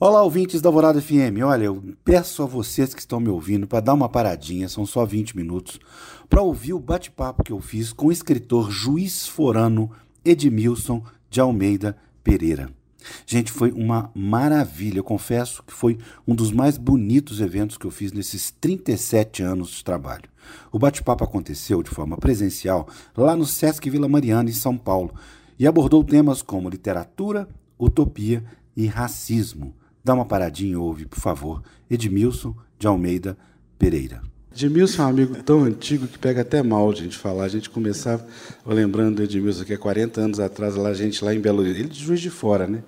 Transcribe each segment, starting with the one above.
Olá, ouvintes da Alvorada FM. Olha, eu peço a vocês que estão me ouvindo para dar uma paradinha, são só 20 minutos, para ouvir o bate-papo que eu fiz com o escritor juiz forano Edmilson de Almeida Pereira. Gente, foi uma maravilha. Eu confesso que foi um dos mais bonitos eventos que eu fiz nesses 37 anos de trabalho. O bate-papo aconteceu de forma presencial lá no Sesc Vila Mariana, em São Paulo, e abordou temas como literatura, utopia e racismo Dá uma paradinha e ouve, por favor. Edmilson de Almeida Pereira. Edmilson é um amigo tão antigo que pega até mal a gente falar. A gente começava lembrando do Edmilson, que há 40 anos atrás, lá, a gente lá em Belo Horizonte, ele de Juiz de Fora, né?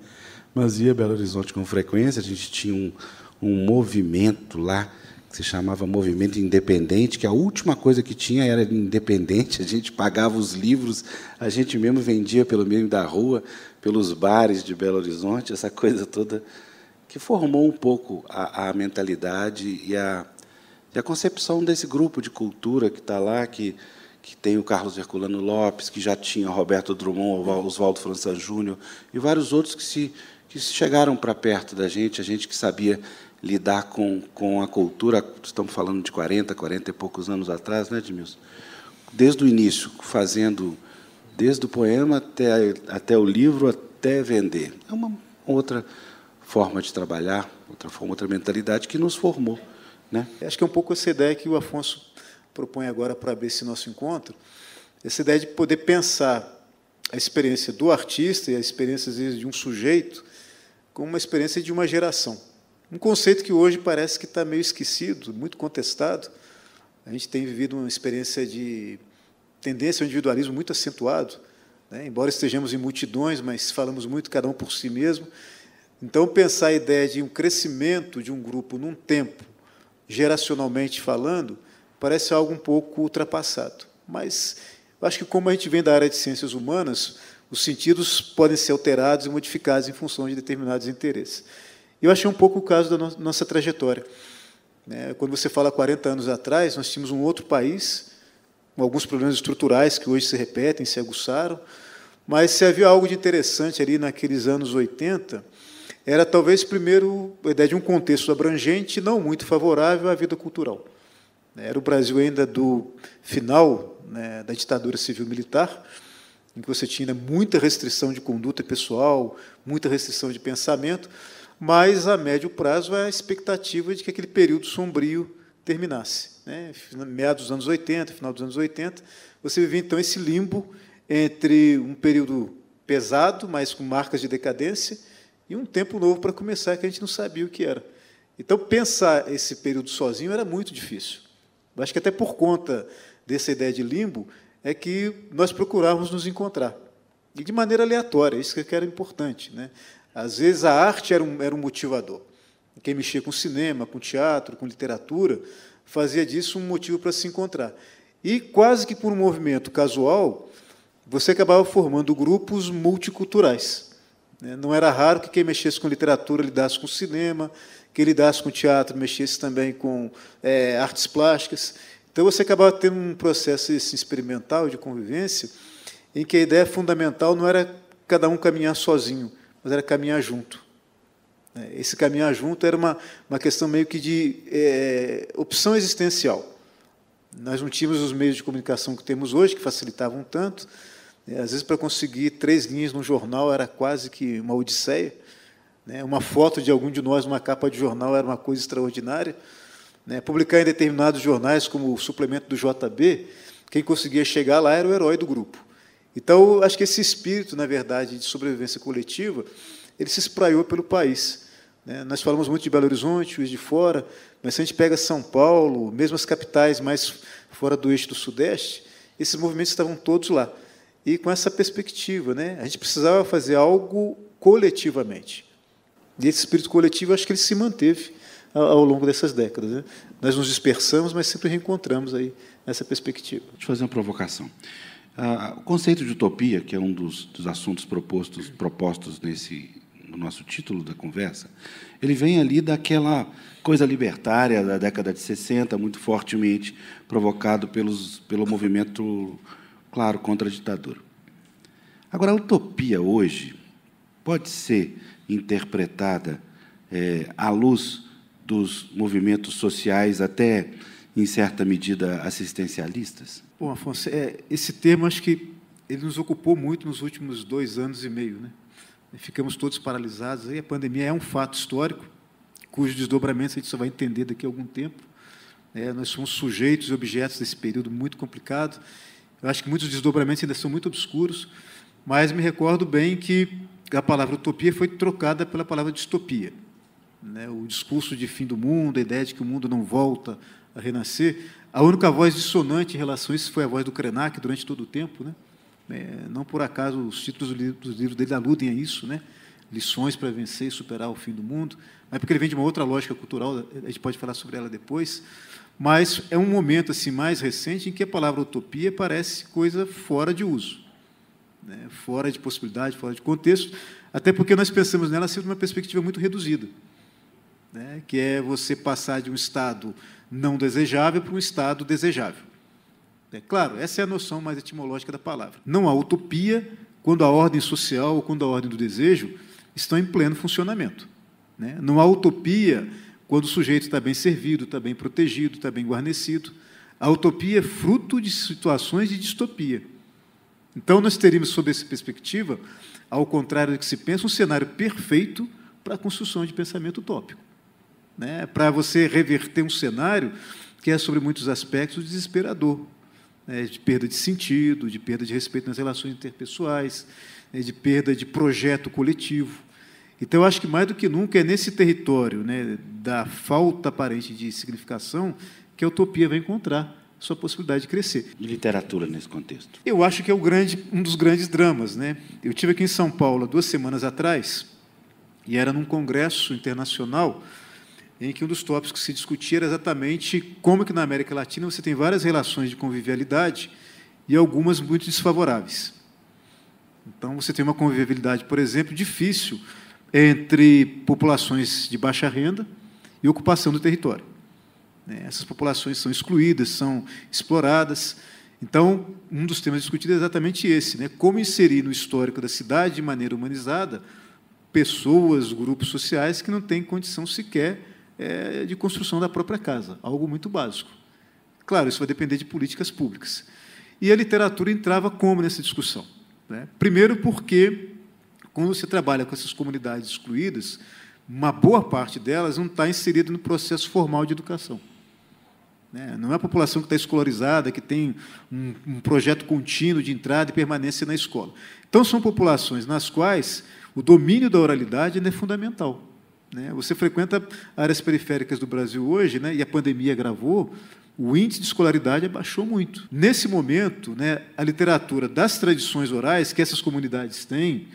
Mas ia Belo Horizonte com frequência, a gente tinha um, um movimento lá, que se chamava Movimento Independente, que a última coisa que tinha era independente, a gente pagava os livros, a gente mesmo vendia pelo meio da rua, pelos bares de Belo Horizonte, essa coisa toda que formou um pouco a, a mentalidade e a, e a, concepção desse grupo de cultura que está lá, que, que tem o Carlos Herculano Lopes, que já tinha Roberto Drummond, Oswaldo França Júnior e vários outros que se que chegaram para perto da gente, a gente que sabia lidar com, com a cultura, estamos falando de 40, 40 e poucos anos atrás, né, Edmilson? Desde o início, fazendo desde o poema até, até o livro, até vender. É uma outra forma de trabalhar, outra forma, outra mentalidade que nos formou. Né? Acho que é um pouco essa ideia que o Afonso propõe agora para abrir esse nosso encontro, essa ideia de poder pensar a experiência do artista e a experiência, às vezes, de um sujeito como uma experiência de uma geração. Um conceito que hoje parece que está meio esquecido, muito contestado. A gente tem vivido uma experiência de tendência ao individualismo muito acentuado, né? embora estejamos em multidões, mas falamos muito cada um por si mesmo, então, pensar a ideia de um crescimento de um grupo num tempo, geracionalmente falando, parece algo um pouco ultrapassado. Mas acho que, como a gente vem da área de ciências humanas, os sentidos podem ser alterados e modificados em função de determinados interesses. Eu achei um pouco o caso da nossa trajetória. Né? Quando você fala 40 anos atrás, nós tínhamos um outro país, com alguns problemas estruturais que hoje se repetem, se aguçaram, mas se havia algo de interessante ali naqueles anos 80, era talvez primeiro a ideia de um contexto abrangente não muito favorável à vida cultural. Era o Brasil ainda do final né, da ditadura civil-militar, em que você tinha muita restrição de conduta pessoal, muita restrição de pensamento, mas a médio prazo a expectativa de que aquele período sombrio terminasse. Né? Meados dos anos 80, final dos anos 80, você vivia então esse limbo entre um período pesado, mas com marcas de decadência, e um tempo novo para começar que a gente não sabia o que era. Então, pensar esse período sozinho era muito difícil. Acho que até por conta dessa ideia de limbo é que nós procurávamos nos encontrar. E de maneira aleatória, isso que era importante. Né? Às vezes a arte era um, era um motivador. Quem mexia com cinema, com teatro, com literatura, fazia disso um motivo para se encontrar. E quase que por um movimento casual, você acabava formando grupos multiculturais. Né? Não era raro que quem mexesse com literatura lidasse com cinema, quem lidasse com teatro mexesse também com é, artes plásticas. Então você acabava tendo um processo experimental de convivência em que a ideia fundamental não era cada um caminhar sozinho, mas era caminhar junto. Né? Esse caminhar junto era uma, uma questão meio que de é, opção existencial. Nós não tínhamos os meios de comunicação que temos hoje, que facilitavam tanto, às vezes, para conseguir três linhas no jornal era quase que uma odisseia. Né? Uma foto de algum de nós numa capa de jornal era uma coisa extraordinária. Né? Publicar em determinados jornais, como o suplemento do JB, quem conseguia chegar lá era o herói do grupo. Então, acho que esse espírito, na verdade, de sobrevivência coletiva, ele se espraiou pelo país. Né? Nós falamos muito de Belo Horizonte, Juiz de Fora, mas se a gente pega São Paulo, mesmo as capitais mais fora do eixo do Sudeste, esses movimentos estavam todos lá e com essa perspectiva. Né? A gente precisava fazer algo coletivamente. E esse espírito coletivo, acho que ele se manteve ao longo dessas décadas. Né? Nós nos dispersamos, mas sempre reencontramos aí essa perspectiva. Deixa eu fazer uma provocação. Ah, o conceito de utopia, que é um dos, dos assuntos propostos, propostos nesse, no nosso título da conversa, ele vem ali daquela coisa libertária da década de 60, muito fortemente provocado pelos, pelo movimento claro, contra a ditadura. Agora, a utopia hoje pode ser interpretada é, à luz dos movimentos sociais, até em certa medida assistencialistas? Bom, Afonso, é, esse termo acho que ele nos ocupou muito nos últimos dois anos e meio, né? Ficamos todos paralisados. Aí a pandemia é um fato histórico, cujo desdobramento a gente só vai entender daqui a algum tempo. É, nós somos sujeitos e objetos desse período muito complicado. Eu acho que muitos desdobramentos ainda são muito obscuros, mas me recordo bem que a palavra utopia foi trocada pela palavra distopia. Né? O discurso de fim do mundo, a ideia de que o mundo não volta a renascer, a única voz dissonante em relação a isso foi a voz do Krenak durante todo o tempo. Né? É, não por acaso os títulos dos livros dele aludem a isso, né? lições para vencer e superar o fim do mundo, mas porque ele vem de uma outra lógica cultural, a gente pode falar sobre ela depois. Mas é um momento assim mais recente em que a palavra utopia parece coisa fora de uso, né? fora de possibilidade, fora de contexto, até porque nós pensamos nela sempre uma perspectiva muito reduzida, né? que é você passar de um estado não desejável para um estado desejável. É claro, essa é a noção mais etimológica da palavra. Não há utopia quando a ordem social ou quando a ordem do desejo estão em pleno funcionamento. Né? Não há utopia quando o sujeito está bem servido, está bem protegido, está bem guarnecido. A utopia é fruto de situações de distopia. Então, nós teríamos, sob essa perspectiva, ao contrário do que se pensa, um cenário perfeito para a construção de pensamento utópico. Né? Para você reverter um cenário que é, sobre muitos aspectos, desesperador né, de perda de sentido, de perda de respeito nas relações interpessoais, né, de perda de projeto coletivo. Então, eu acho que mais do que nunca é nesse território né, da falta aparente de significação que a utopia vai encontrar sua possibilidade de crescer. De literatura nesse contexto? Eu acho que é grande, um dos grandes dramas. Né? Eu tive aqui em São Paulo duas semanas atrás e era num congresso internacional em que um dos tópicos que se discutia era exatamente como que na América Latina você tem várias relações de convivialidade e algumas muito desfavoráveis. Então, você tem uma convivialidade, por exemplo, difícil entre populações de baixa renda e ocupação do território. Né, essas populações são excluídas, são exploradas. Então, um dos temas discutidos é exatamente esse: né? como inserir no histórico da cidade, de maneira humanizada, pessoas, grupos sociais que não têm condição sequer é, de construção da própria casa, algo muito básico. Claro, isso vai depender de políticas públicas. E a literatura entrava como nessa discussão? Né? Primeiro, porque, quando você trabalha com essas comunidades excluídas, uma boa parte delas não está inserida no processo formal de educação. Né? Não é a população que está escolarizada, que tem um, um projeto contínuo de entrada e permanência na escola. Então, são populações nas quais o domínio da oralidade é fundamental. Né? Você frequenta áreas periféricas do Brasil hoje, né, e a pandemia agravou, o índice de escolaridade abaixou muito. Nesse momento, a literatura das tradições orais que essas comunidades têm,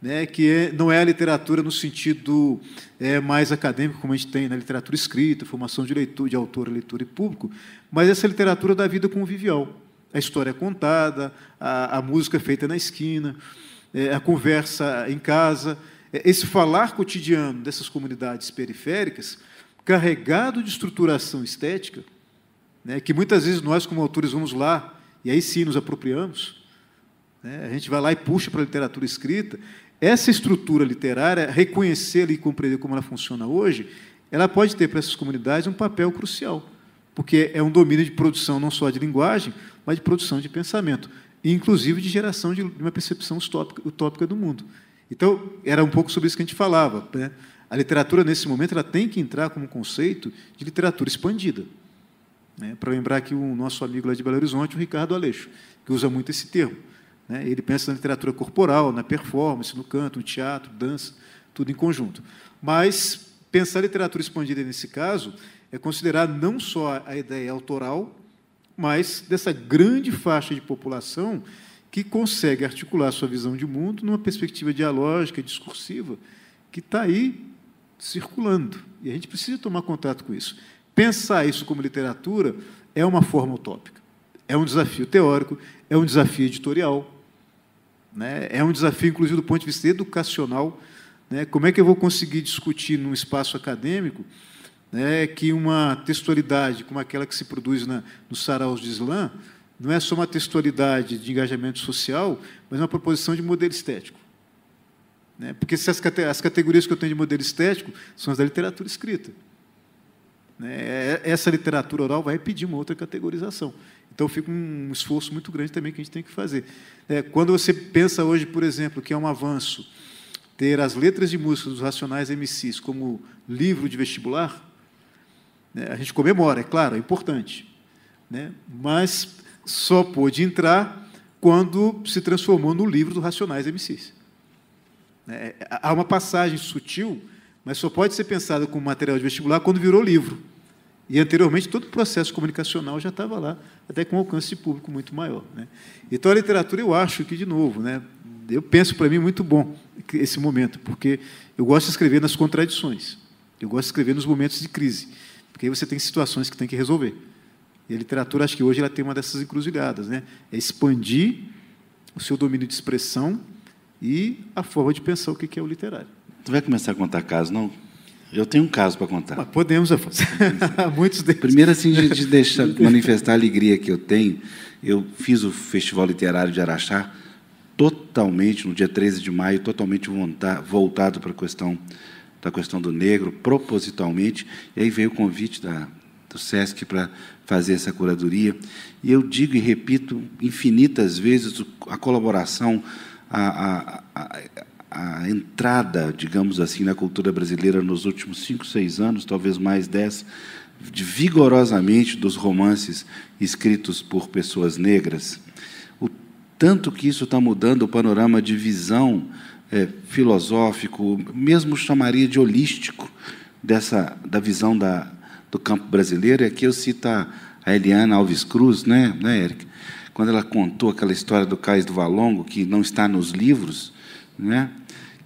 né, que é, não é a literatura no sentido é, mais acadêmico, como a gente tem na literatura escrita, formação de, leitura, de autor, leitor e público, mas essa literatura da vida convivial. A história é contada, a, a música é feita na esquina, é, a conversa em casa, é, esse falar cotidiano dessas comunidades periféricas, carregado de estruturação estética, né, que muitas vezes nós, como autores, vamos lá e aí sim nos apropriamos. Né, a gente vai lá e puxa para a literatura escrita. Essa estrutura literária, reconhecê-la e compreender como ela funciona hoje, ela pode ter para essas comunidades um papel crucial, porque é um domínio de produção não só de linguagem, mas de produção de pensamento, e inclusive de geração de uma percepção utópica do mundo. Então, era um pouco sobre isso que a gente falava. Né? A literatura, nesse momento, ela tem que entrar como conceito de literatura expandida. Né? Para lembrar aqui o nosso amigo lá de Belo Horizonte, o Ricardo Aleixo, que usa muito esse termo. Né? Ele pensa na literatura corporal, na performance, no canto, no teatro, dança, tudo em conjunto. Mas pensar literatura expandida nesse caso é considerar não só a ideia autoral, mas dessa grande faixa de população que consegue articular sua visão de mundo numa perspectiva dialógica, discursiva, que está aí circulando. E a gente precisa tomar contato com isso. Pensar isso como literatura é uma forma utópica. É um desafio teórico, é um desafio editorial, né? é um desafio, inclusive, do ponto de vista educacional. Né? Como é que eu vou conseguir discutir num espaço acadêmico né, que uma textualidade como aquela que se produz na, nos saraus de Islã não é só uma textualidade de engajamento social, mas uma proposição de modelo estético. Né? Porque se as, as categorias que eu tenho de modelo estético são as da literatura escrita. Né? É, essa literatura oral vai pedir uma outra categorização. Então fica um esforço muito grande também que a gente tem que fazer. É, quando você pensa hoje, por exemplo, que é um avanço ter as letras de música dos Racionais MCs como livro de vestibular, né, a gente comemora, é claro, é importante. Né, mas só pôde entrar quando se transformou no livro dos Racionais MCs. É, há uma passagem sutil, mas só pode ser pensada como material de vestibular quando virou livro. E anteriormente todo o processo comunicacional já estava lá, até com um alcance público muito maior. Né? Então a literatura, eu acho que, de novo, né, eu penso para mim muito bom esse momento, porque eu gosto de escrever nas contradições, eu gosto de escrever nos momentos de crise, porque aí você tem situações que tem que resolver. E a literatura, acho que hoje ela tem uma dessas encruzilhadas, né? é expandir o seu domínio de expressão e a forma de pensar o que é o literário. Tu vai começar a contar casos, não? Eu tenho um caso para contar. Mas podemos, Afonso. Muitos deles. Primeiro, assim, de, deixar, manifestar a alegria que eu tenho, eu fiz o Festival Literário de Araxá totalmente, no dia 13 de maio, totalmente voltado para a questão da questão do negro, propositalmente, e aí veio o convite da, do SESC para fazer essa curadoria. E eu digo e repito infinitas vezes a colaboração, a, a, a, a entrada, digamos assim, na cultura brasileira nos últimos cinco, seis anos, talvez mais dez, de, vigorosamente dos romances escritos por pessoas negras. O tanto que isso está mudando o panorama de visão é, filosófico, mesmo chamaria de holístico, dessa, da visão da, do campo brasileiro. E aqui eu cito a, Eliana Alves Cruz, né, né, Eric? Quando ela contou aquela história do Cais do Valongo, que não está nos livros, né?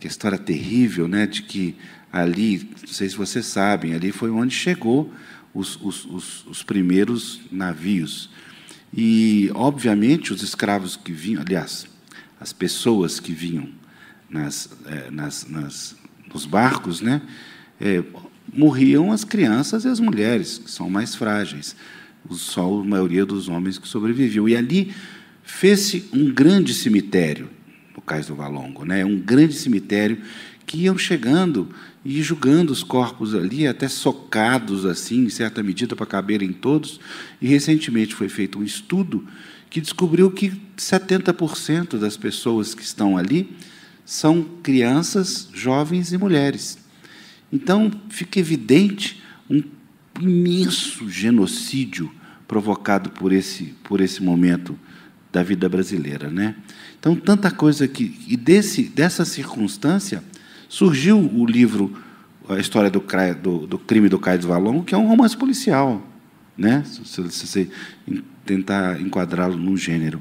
Que história terrível, né? De que ali, não sei se vocês sabem, ali foi onde chegou os, os, os, os primeiros navios. E, obviamente, os escravos que vinham, aliás, as pessoas que vinham nas, é, nas, nas, nos barcos, né? É, morriam as crianças e as mulheres, que são mais frágeis. Só a maioria dos homens que sobreviviam. E ali fez-se um grande cemitério no Cais do Valongo, né? um grande cemitério que iam chegando e julgando os corpos ali, até socados assim, em certa medida, para caberem todos. E recentemente foi feito um estudo que descobriu que 70% das pessoas que estão ali são crianças, jovens e mulheres. Então, fica evidente um imenso genocídio provocado por esse, por esse momento da vida brasileira. Né? Então, tanta coisa que. E desse, dessa circunstância surgiu o livro A História do, do, do Crime do Caio Valongo, que é um romance policial, né? se, você tentar enquadrá-lo num gênero.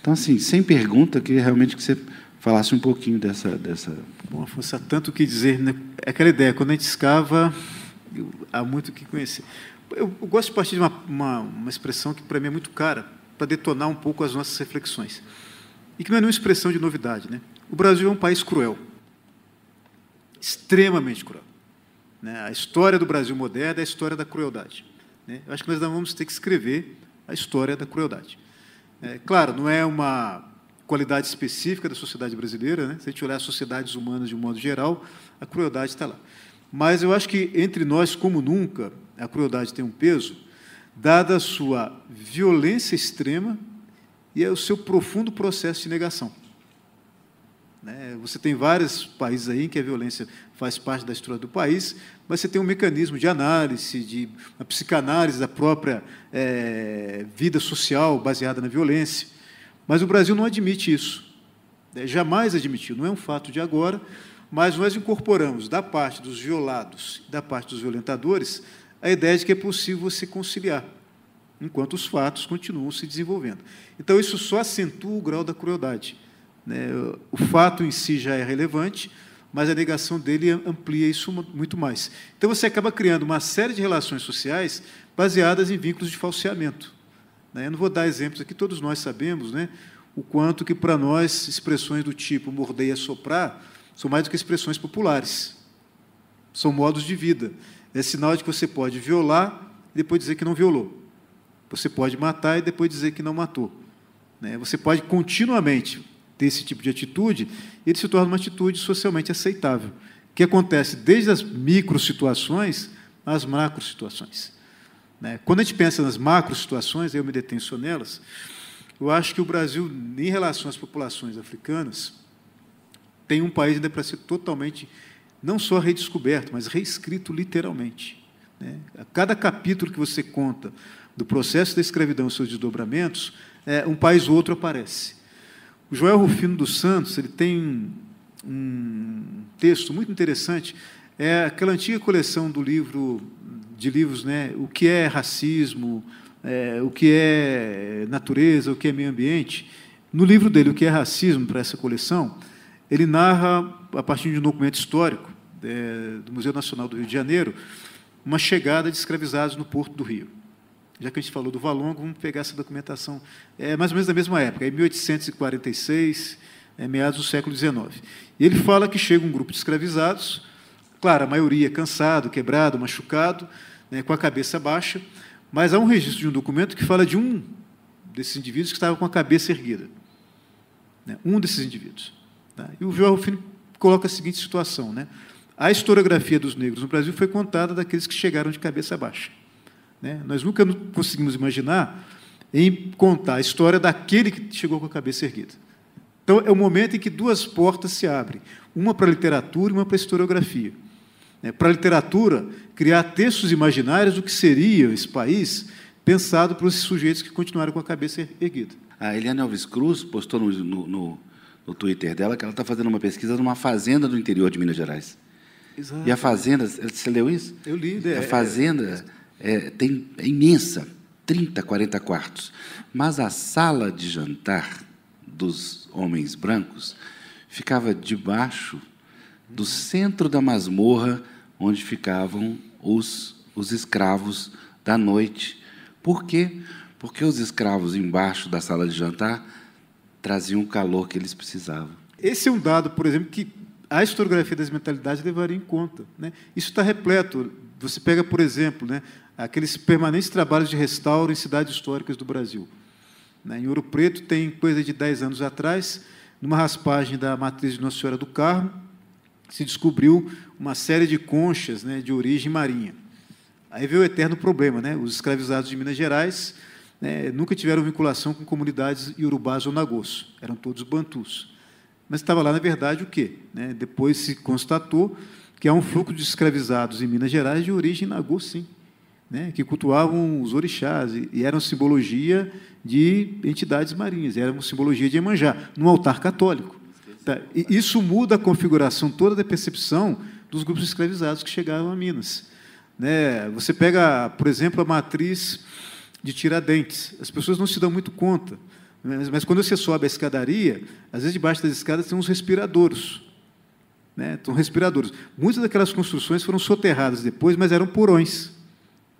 Então, assim, sem pergunta, queria realmente que você falasse um pouquinho dessa. dessa... Bom, Afonso, há tanto que dizer. Né? É aquela ideia, quando a gente escava, há muito que conhecer. Eu, eu gosto de partir de uma, uma, uma expressão que, para mim, é muito cara, para detonar um pouco as nossas reflexões e que não é nenhuma expressão de novidade. Né? O Brasil é um país cruel, extremamente cruel. Né? A história do Brasil moderno é a história da crueldade. Né? Eu acho que nós vamos ter que escrever a história da crueldade. É, claro, não é uma qualidade específica da sociedade brasileira, né? se a gente olhar as sociedades humanas de um modo geral, a crueldade está lá. Mas eu acho que entre nós, como nunca, a crueldade tem um peso, dada a sua violência extrema e é o seu profundo processo de negação. Né? Você tem vários países aí em que a violência faz parte da história do país, mas você tem um mecanismo de análise, de uma psicanálise da própria é, vida social baseada na violência. Mas o Brasil não admite isso. Né? Jamais admitiu. Não é um fato de agora, mas nós incorporamos da parte dos violados, da parte dos violentadores, a ideia de que é possível você conciliar enquanto os fatos continuam se desenvolvendo. Então, isso só acentua o grau da crueldade. Né? O fato em si já é relevante, mas a negação dele amplia isso muito mais. Então, você acaba criando uma série de relações sociais baseadas em vínculos de falseamento. Né? Eu não vou dar exemplos aqui, todos nós sabemos né, o quanto que, para nós, expressões do tipo morder e assoprar são mais do que expressões populares. São modos de vida. É sinal de que você pode violar e depois dizer que não violou. Você pode matar e depois dizer que não matou. Né? Você pode continuamente ter esse tipo de atitude, ele se torna uma atitude socialmente aceitável, que acontece desde as micro situações às macro situações. Né? Quando a gente pensa nas macro situações, eu me detenho nelas, eu acho que o Brasil, em relação às populações africanas, tem um país ainda para ser totalmente, não só redescoberto, mas reescrito literalmente. Né? A cada capítulo que você conta do processo da escravidão e seus desdobramentos, é, um país ou outro aparece. O Joel Rufino dos Santos ele tem um texto muito interessante, é aquela antiga coleção do livro de livros, né, o que é racismo, é, o que é natureza, o que é meio ambiente. No livro dele, o que é racismo para essa coleção, ele narra a partir de um documento histórico é, do Museu Nacional do Rio de Janeiro uma chegada de escravizados no Porto do Rio. Já que a gente falou do Valongo, vamos pegar essa documentação. É mais ou menos da mesma época, em 1846, é, meados do século XIX. E ele fala que chega um grupo de escravizados, claro, a maioria cansado, quebrado, machucado, né, com a cabeça baixa, mas há um registro de um documento que fala de um desses indivíduos que estava com a cabeça erguida. Né, um desses indivíduos. Tá? E o João Rufino coloca a seguinte situação: né? A historiografia dos negros no Brasil foi contada daqueles que chegaram de cabeça baixa. Né? Nós nunca conseguimos imaginar em contar a história daquele que chegou com a cabeça erguida. Então, é o momento em que duas portas se abrem, uma para a literatura e uma para a historiografia. Né? Para a literatura, criar textos imaginários do que seria esse país, pensado para os sujeitos que continuaram com a cabeça erguida. A Eliane Alves Cruz postou no, no, no Twitter dela que ela está fazendo uma pesquisa numa fazenda do interior de Minas Gerais. Exato. E a fazenda, você leu isso? Eu li. É, a fazenda é, tem, é imensa, 30, 40 quartos. Mas a sala de jantar dos homens brancos ficava debaixo do centro da masmorra onde ficavam os, os escravos da noite. Por quê? Porque os escravos embaixo da sala de jantar traziam o calor que eles precisavam. Esse é um dado, por exemplo, que a historiografia das mentalidades levaria em conta. Né? Isso está repleto. Você pega, por exemplo, né, aqueles permanentes trabalhos de restauro em cidades históricas do Brasil. Né? Em Ouro Preto, tem coisa de 10 anos atrás, numa raspagem da matriz de Nossa Senhora do Carmo, se descobriu uma série de conchas né, de origem marinha. Aí veio o eterno problema. Né? Os escravizados de Minas Gerais né, nunca tiveram vinculação com comunidades iorubás ou nagôs, eram todos bantus. Mas estava lá, na verdade, o quê? Né? Depois se constatou que há um fluxo de escravizados em Minas Gerais de origem nagô, sim, né? que cultuavam os orixás e, eram simbologia de entidades marinhas, era uma simbologia de Emanjá, no altar católico. Tá? E isso muda a configuração toda da percepção dos grupos escravizados que chegaram a Minas. Né? Você pega, por exemplo, a matriz de Tiradentes. As pessoas não se dão muito conta. Mas, mas, quando você sobe a escadaria, às vezes debaixo das escadas tem uns respiradouros. Né? Tem respiradores. Muitas daquelas construções foram soterradas depois, mas eram porões.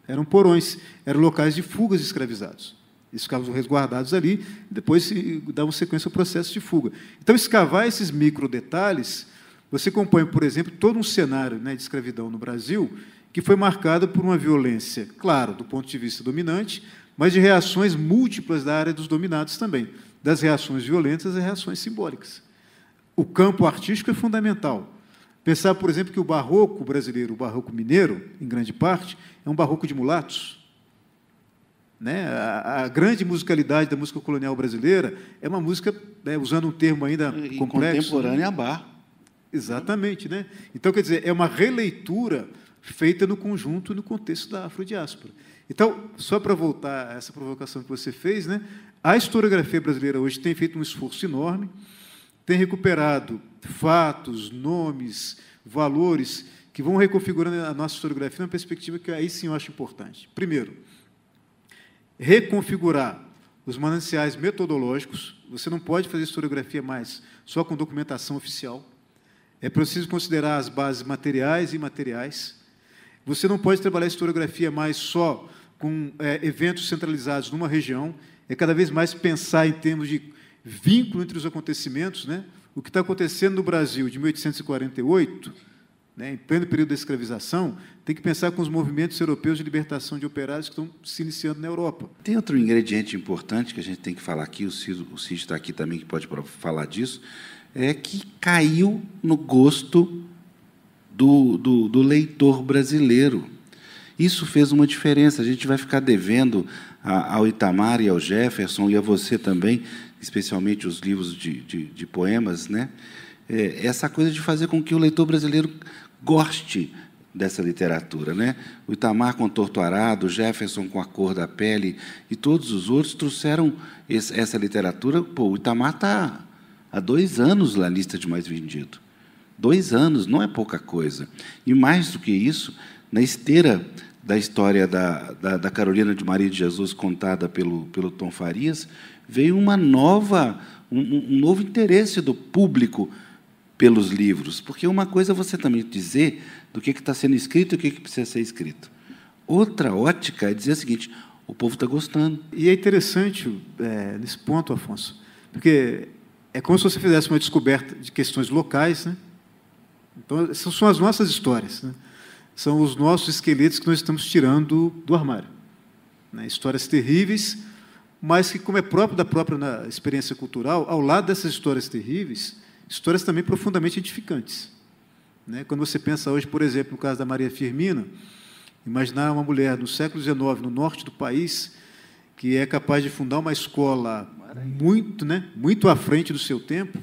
Eram porões, eram locais de fugas de escravizados. Eles ficavam resguardados ali, e depois se davam sequência ao processo de fuga. Então, escavar esses micro detalhes, você compõe, por exemplo, todo um cenário né, de escravidão no Brasil que foi marcado por uma violência, claro, do ponto de vista dominante, mas de reações múltiplas da área dos dominados também, das reações violentas às reações simbólicas. O campo artístico é fundamental. Pensar, por exemplo, que o barroco brasileiro, o barroco mineiro, em grande parte, é um barroco de mulatos. Né? A, a, grande musicalidade da música colonial brasileira é uma música, né, usando um termo ainda e complexo. Contemporânea a bar. Exatamente. Né? Então, quer dizer, é uma releitura feita no conjunto e no contexto da afrodiáspora. Então, só para voltar a essa provocação que você fez, né, a historiografia brasileira hoje tem feito um esforço enorme, tem recuperado fatos, nomes, valores que vão reconfigurando a nossa historiografia numa perspectiva que aí sim eu acho importante. Primeiro, reconfigurar os mananciais metodológicos. Você não pode fazer historiografia mais só com documentação oficial. É preciso considerar as bases materiais e imateriais. Você não pode trabalhar a historiografia mais só com é, eventos centralizados numa região, é cada vez mais pensar em termos de vínculo entre os acontecimentos. Né? O que está acontecendo no Brasil de 1848 né, em pleno período da escravização, tem que pensar com os movimentos europeus de libertação de operários que estão se iniciando na Europa. Tem outro ingrediente importante que a gente tem que falar aqui, o Cid, o Cid está aqui também que pode falar disso, é que caiu no gosto do, do, do leitor brasileiro. Isso fez uma diferença. A gente vai ficar devendo ao Itamar e ao Jefferson e a você também, especialmente os livros de, de, de poemas, né? É, essa coisa de fazer com que o leitor brasileiro goste dessa literatura. Né? O Itamar com Torto Arado, o Jefferson com A Cor da Pele e todos os outros trouxeram esse, essa literatura. Pô, o Itamar está há dois anos na lista de mais vendido. Dois anos não é pouca coisa. E mais do que isso, na esteira da história da, da, da Carolina de Maria de Jesus contada pelo, pelo Tom Farias, veio uma nova, um, um novo interesse do público pelos livros. Porque uma coisa é você também dizer do que está sendo escrito e o que, que precisa ser escrito. Outra ótica é dizer o seguinte: o povo está gostando. E é interessante é, nesse ponto, Afonso, porque é como se você fizesse uma descoberta de questões locais, né? Então, essas são as nossas histórias, né? são os nossos esqueletos que nós estamos tirando do armário. Né? Histórias terríveis, mas que, como é próprio da própria experiência cultural, ao lado dessas histórias terríveis, histórias também profundamente edificantes. Né? Quando você pensa hoje, por exemplo, no caso da Maria Firmina, imaginar uma mulher no século XIX, no norte do país, que é capaz de fundar uma escola muito, né, muito à frente do seu tempo.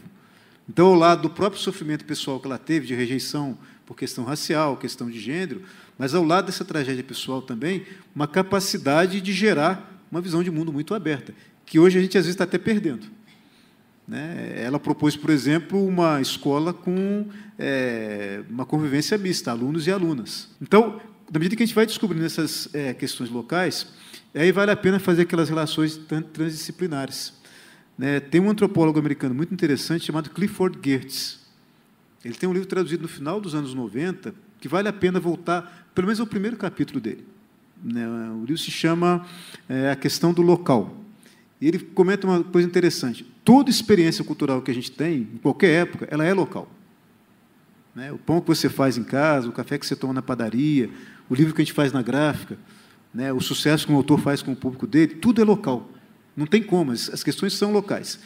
Então, ao lado do próprio sofrimento pessoal que ela teve, de rejeição por questão racial, questão de gênero, mas ao lado dessa tragédia pessoal também, uma capacidade de gerar uma visão de mundo muito aberta, que hoje a gente às vezes está até perdendo. Né? Ela propôs, por exemplo, uma escola com é, uma convivência mista, alunos e alunas. Então, na medida que a gente vai descobrindo essas é, questões locais, aí vale a pena fazer aquelas relações transdisciplinares. Né? Tem um antropólogo americano muito interessante chamado Clifford Geertz. Ele tem um livro traduzido no final dos anos 90 que vale a pena voltar, pelo menos ao primeiro capítulo dele. Né? O livro se chama é, A Questão do Local. E ele comenta uma coisa interessante. Toda experiência cultural que a gente tem, em qualquer época, ela é local. Né? O pão que você faz em casa, o café que você toma na padaria, o livro que a gente faz na gráfica, né? o sucesso que um autor faz com o público dele, tudo é local. Não tem como, as questões são locais.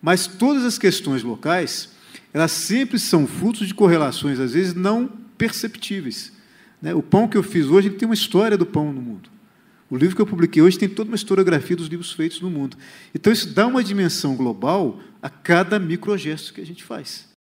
Mas todas as questões locais, elas sempre são frutos de correlações, às vezes, não perceptíveis. Né? O pão que eu fiz hoje tem uma história do pão no mundo. O livro que eu publiquei hoje tem toda uma historiografia dos livros feitos no mundo. Então, isso dá uma dimensão global a cada microgesto que a gente faz.